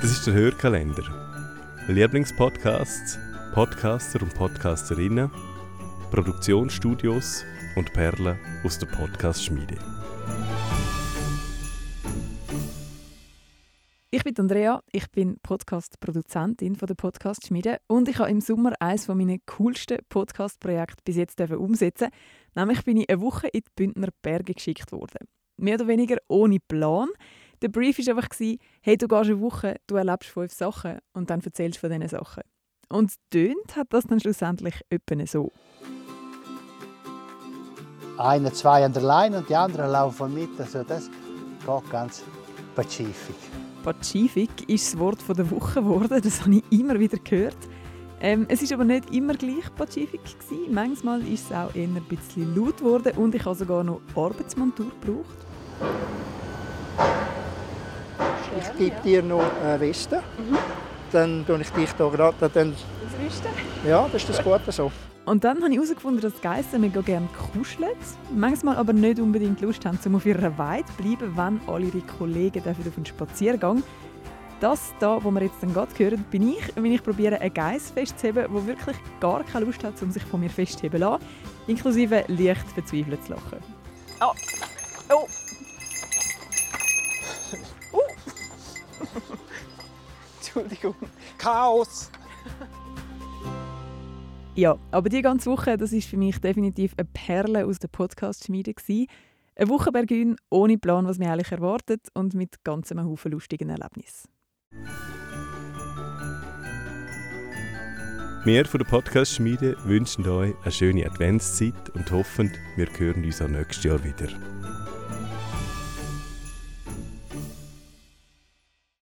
Das ist der Hörkalender. Lieblingspodcasts, Podcaster und Podcasterinnen, Produktionsstudios und Perlen aus der Podcast-Schmiede. Ich bin Andrea, ich bin Podcast-Produzentin der Podcast-Schmiede und ich habe im Sommer eines meiner coolsten Podcast-Projekte bis jetzt umsetzen. Nämlich bin ich eine Woche in die Bündner Berge geschickt worden. Mehr oder weniger ohne Plan. Der Brief war einfach, hey, du gehst eine Woche, du erlebst fünf Sachen und dann erzählst du von diesen Sachen. Und tönt hat das dann schlussendlich etwa so. Eine, zwei an der Leine und die anderen laufen mit. Also das geht ganz pazifik. Pazifik ist das Wort der Woche geworden, das habe ich immer wieder gehört. Ähm, es ist aber nicht immer gleich Pazifik gewesen. Manchmal ist es auch eher ein bisschen laut geworden und ich habe sogar noch Arbeitsmontur gebraucht. Ich gebe dir noch eine Weste. Mhm. Dann tue ich dich hier gerade. Dann... Ja, das ist das Gute so. Und dann habe ich herausgefunden, dass Geister mega gerne kuscheln, manchmal aber nicht unbedingt Lust haben, um auf ihrer Weide zu bleiben, wenn alle ihre Kollegen auf einen Spaziergang das da, wo wir jetzt dann gerade hören, bin ich, wenn ich probiere, einen Geiss festzuheben, der wirklich gar keine Lust hat, um sich von mir festzuheben zu lassen, inklusive leicht verzweifelt zu lachen. Oh! Oh! Entschuldigung. Chaos! Ja, aber die ganze Woche, das ist für mich definitiv eine Perle aus der Podcast-Schmiede Eine Woche Bergün ohne Plan, was mich eigentlich erwartet und mit ganz einem Haufen lustigen Erlebnissen. Wir von der Podcast-Schmiede wünschen euch eine schöne Adventszeit und hoffen, wir hören uns auch nächstes Jahr wieder.